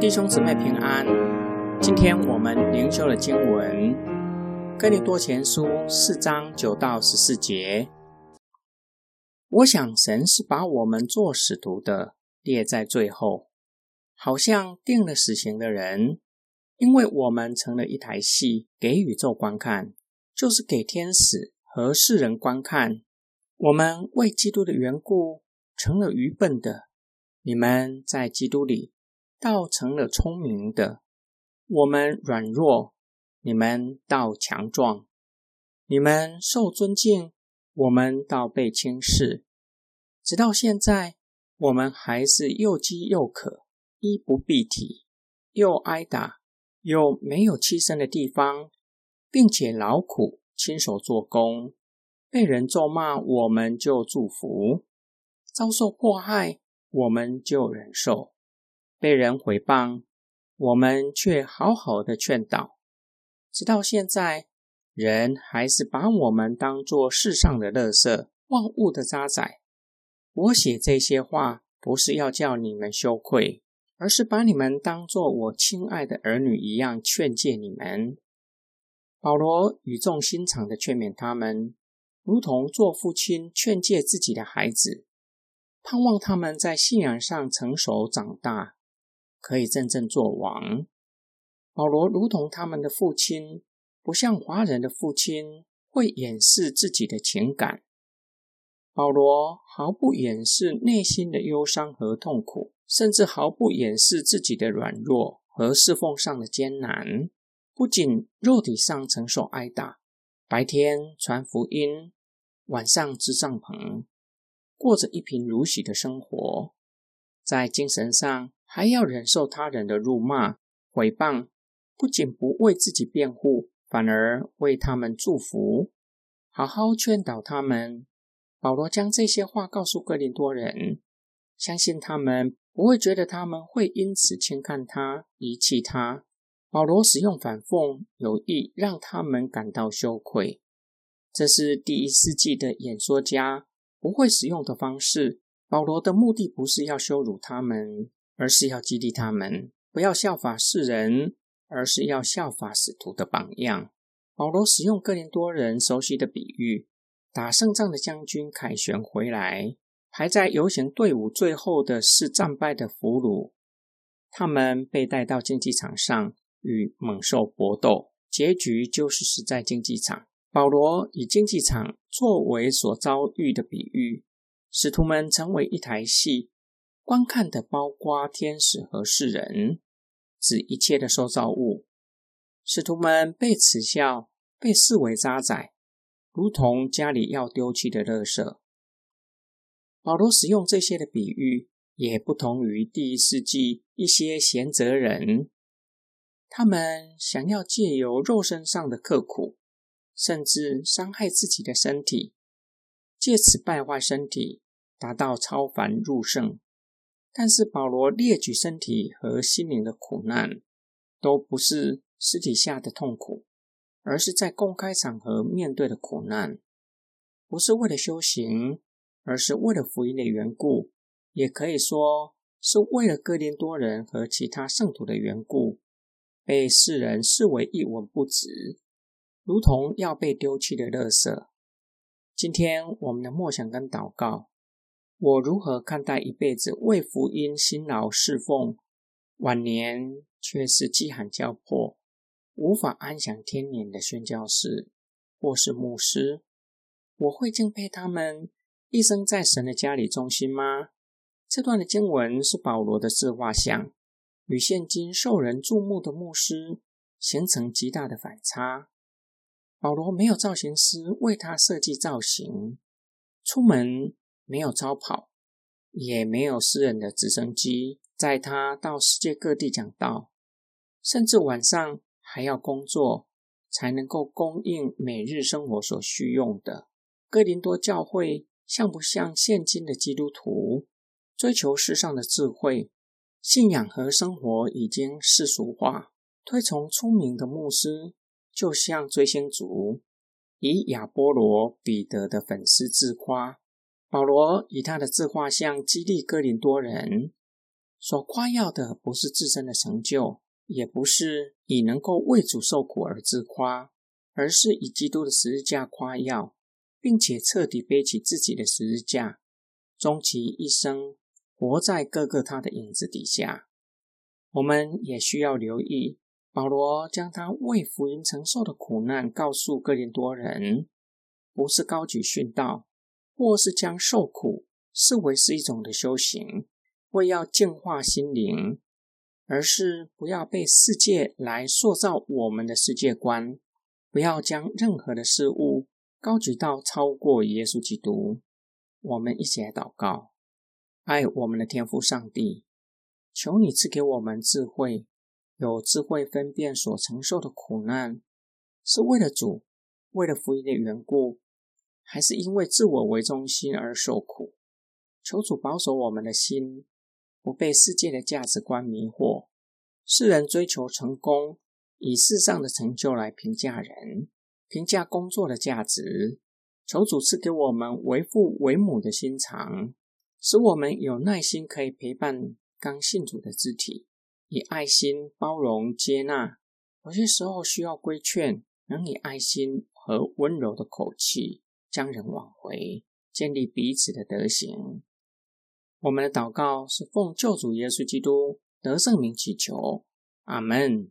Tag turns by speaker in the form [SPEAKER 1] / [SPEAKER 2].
[SPEAKER 1] 弟兄姊妹平安，今天我们灵修的经文《哥林多前书》四章九到十四节。我想神是把我们做使徒的列在最后，好像定了死刑的人，因为我们成了一台戏给宇宙观看，就是给天使和世人观看。我们为基督的缘故成了愚笨的，你们在基督里。倒成了聪明的，我们软弱，你们倒强壮；你们受尊敬，我们倒被轻视。直到现在，我们还是又饥又渴，衣不蔽体，又挨打，又没有栖身的地方，并且劳苦亲手做工，被人咒骂，我们就祝福；遭受迫害，我们就忍受。被人毁谤，我们却好好的劝导，直到现在，人还是把我们当作世上的垃圾、万物的渣滓。我写这些话，不是要叫你们羞愧，而是把你们当作我亲爱的儿女一样劝诫你们。保罗语重心长的劝勉他们，如同做父亲劝诫自己的孩子，盼望他们在信仰上成熟长大。可以真正做王。保罗如同他们的父亲，不像华人的父亲会掩饰自己的情感。保罗毫不掩饰内心的忧伤和痛苦，甚至毫不掩饰自己的软弱和侍奉上的艰难。不仅肉体上承受挨打，白天传福音，晚上支帐篷，过着一贫如洗的生活，在精神上。还要忍受他人的辱骂、毁谤，不仅不为自己辩护，反而为他们祝福，好好劝导他们。保罗将这些话告诉哥林多人，相信他们不会觉得他们会因此轻看他、遗弃他。保罗使用反讽，有意让他们感到羞愧。这是第一世纪的演说家不会使用的方式。保罗的目的不是要羞辱他们。而是要激励他们不要效法世人，而是要效法使徒的榜样。保罗使用哥林多人熟悉的比喻：打胜仗的将军凯旋回来，排在游行队伍最后的是战败的俘虏，他们被带到竞技场上与猛兽搏斗，结局就是死在竞技场。保罗以竞技场作为所遭遇的比喻，使徒们成为一台戏。观看的包括天使和世人，指一切的受造物。使徒们被耻笑，被视为渣滓，如同家里要丢弃的垃圾。保罗使用这些的比喻，也不同于第一世纪一些贤哲人，他们想要借由肉身上的刻苦，甚至伤害自己的身体，借此败坏身体，达到超凡入圣。但是保罗列举身体和心灵的苦难，都不是私底下的痛苦，而是在公开场合面对的苦难，不是为了修行，而是为了福音的缘故，也可以说是为了哥林多人和其他圣徒的缘故，被世人视为一文不值，如同要被丢弃的垃圾。今天我们的默想跟祷告。我如何看待一辈子为福音辛劳侍奉，晚年却是饥寒交迫、无法安享天年的宣教士或是牧师？我会敬佩他们一生在神的家里忠心吗？这段的经文是保罗的自画像，与现今受人注目的牧师形成极大的反差。保罗没有造型师为他设计造型，出门。没有超跑，也没有私人的直升机载他到世界各地讲道，甚至晚上还要工作，才能够供应每日生活所需用的。哥林多教会像不像现今的基督徒，追求世上的智慧，信仰和生活已经世俗化，推崇出名的牧师，就像追星族，以亚波罗、彼得的粉丝自夸。保罗以他的自画像激励哥林多人，所夸耀的不是自身的成就，也不是以能够为主受苦而自夸，而是以基督的十字架夸耀，并且彻底背起自己的十字架，终其一生活在各个他的影子底下。我们也需要留意，保罗将他为福音承受的苦难告诉哥林多人，不是高举殉道。或是将受苦视为是一种的修行，为要净化心灵，而是不要被世界来塑造我们的世界观，不要将任何的事物高举到超过耶稣基督。我们一起来祷告：爱我们的天父上帝，求你赐给我们智慧，有智慧分辨所承受的苦难是为了主，为了福音的缘故。还是因为自我为中心而受苦，求主保守我们的心，不被世界的价值观迷惑。世人追求成功，以世上的成就来评价人，评价工作的价值。求主赐给我们为父为母的心肠，使我们有耐心可以陪伴刚信主的肢体，以爱心包容接纳。有些时候需要规劝，能以爱心和温柔的口气。将人挽回，建立彼此的德行。我们的祷告是奉救主耶稣基督得圣名祈求，阿门。